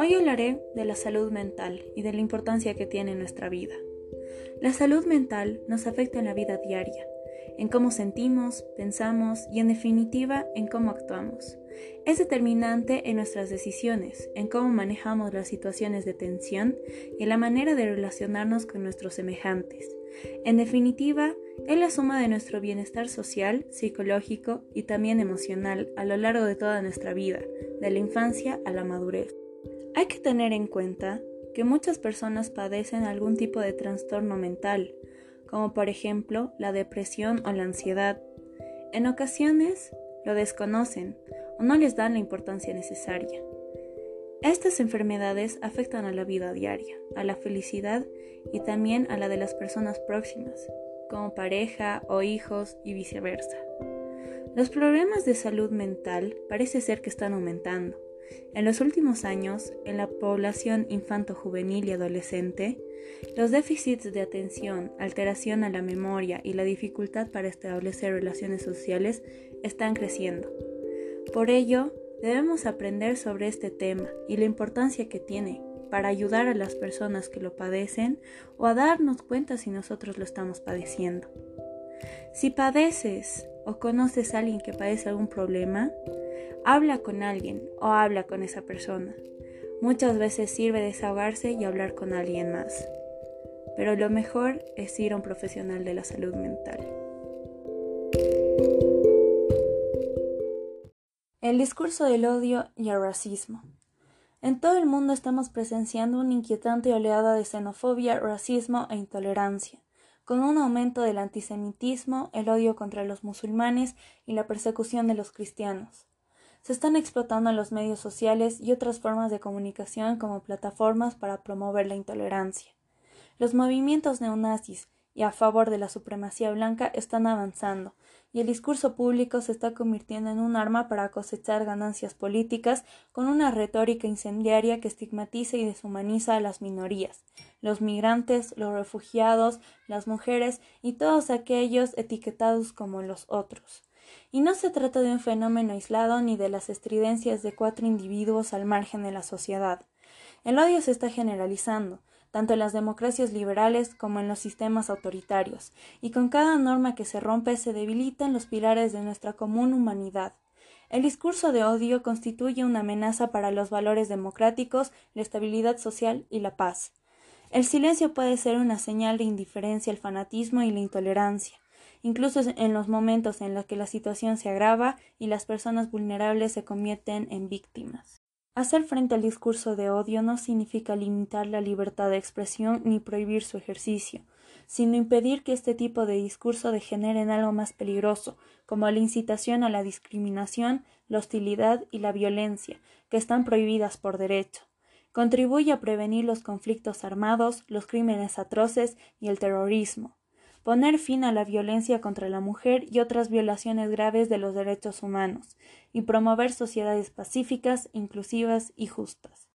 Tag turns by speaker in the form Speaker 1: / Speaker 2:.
Speaker 1: Hoy hablaré de la salud mental y de la importancia que tiene en nuestra vida. La salud mental nos afecta en la vida diaria, en cómo sentimos, pensamos y en definitiva en cómo actuamos. Es determinante en nuestras decisiones, en cómo manejamos las situaciones de tensión y en la manera de relacionarnos con nuestros semejantes. En definitiva, es la suma de nuestro bienestar social, psicológico y también emocional a lo largo de toda nuestra vida, de la infancia a la madurez. Hay que tener en cuenta que muchas personas padecen algún tipo de trastorno mental, como por ejemplo la depresión o la ansiedad. En ocasiones lo desconocen o no les dan la importancia necesaria. Estas enfermedades afectan a la vida diaria, a la felicidad y también a la de las personas próximas, como pareja o hijos y viceversa. Los problemas de salud mental parece ser que están aumentando. En los últimos años, en la población infanto-juvenil y adolescente, los déficits de atención, alteración a la memoria y la dificultad para establecer relaciones sociales están creciendo. Por ello, debemos aprender sobre este tema y la importancia que tiene para ayudar a las personas que lo padecen o a darnos cuenta si nosotros lo estamos padeciendo. Si padeces o conoces a alguien que padece algún problema, habla con alguien o habla con esa persona. Muchas veces sirve desahogarse y hablar con alguien más. Pero lo mejor es ir a un profesional de la salud mental. El discurso del odio y el racismo. En todo el mundo estamos presenciando una inquietante oleada de xenofobia, racismo e intolerancia, con un aumento del antisemitismo, el odio contra los musulmanes y la persecución de los cristianos. Se están explotando los medios sociales y otras formas de comunicación como plataformas para promover la intolerancia. Los movimientos neonazis y a favor de la supremacía blanca están avanzando, y el discurso público se está convirtiendo en un arma para cosechar ganancias políticas con una retórica incendiaria que estigmatiza y deshumaniza a las minorías, los migrantes, los refugiados, las mujeres y todos aquellos etiquetados como los otros. Y no se trata de un fenómeno aislado ni de las estridencias de cuatro individuos al margen de la sociedad. El odio se está generalizando, tanto en las democracias liberales como en los sistemas autoritarios, y con cada norma que se rompe se debilitan los pilares de nuestra común humanidad. El discurso de odio constituye una amenaza para los valores democráticos, la estabilidad social y la paz. El silencio puede ser una señal de indiferencia al fanatismo y la intolerancia, incluso en los momentos en los que la situación se agrava y las personas vulnerables se convierten en víctimas. Hacer frente al discurso de odio no significa limitar la libertad de expresión ni prohibir su ejercicio, sino impedir que este tipo de discurso degenere en algo más peligroso, como la incitación a la discriminación, la hostilidad y la violencia, que están prohibidas por derecho. Contribuye a prevenir los conflictos armados, los crímenes atroces y el terrorismo poner fin a la violencia contra la mujer y otras violaciones graves de los derechos humanos, y promover sociedades pacíficas, inclusivas y justas.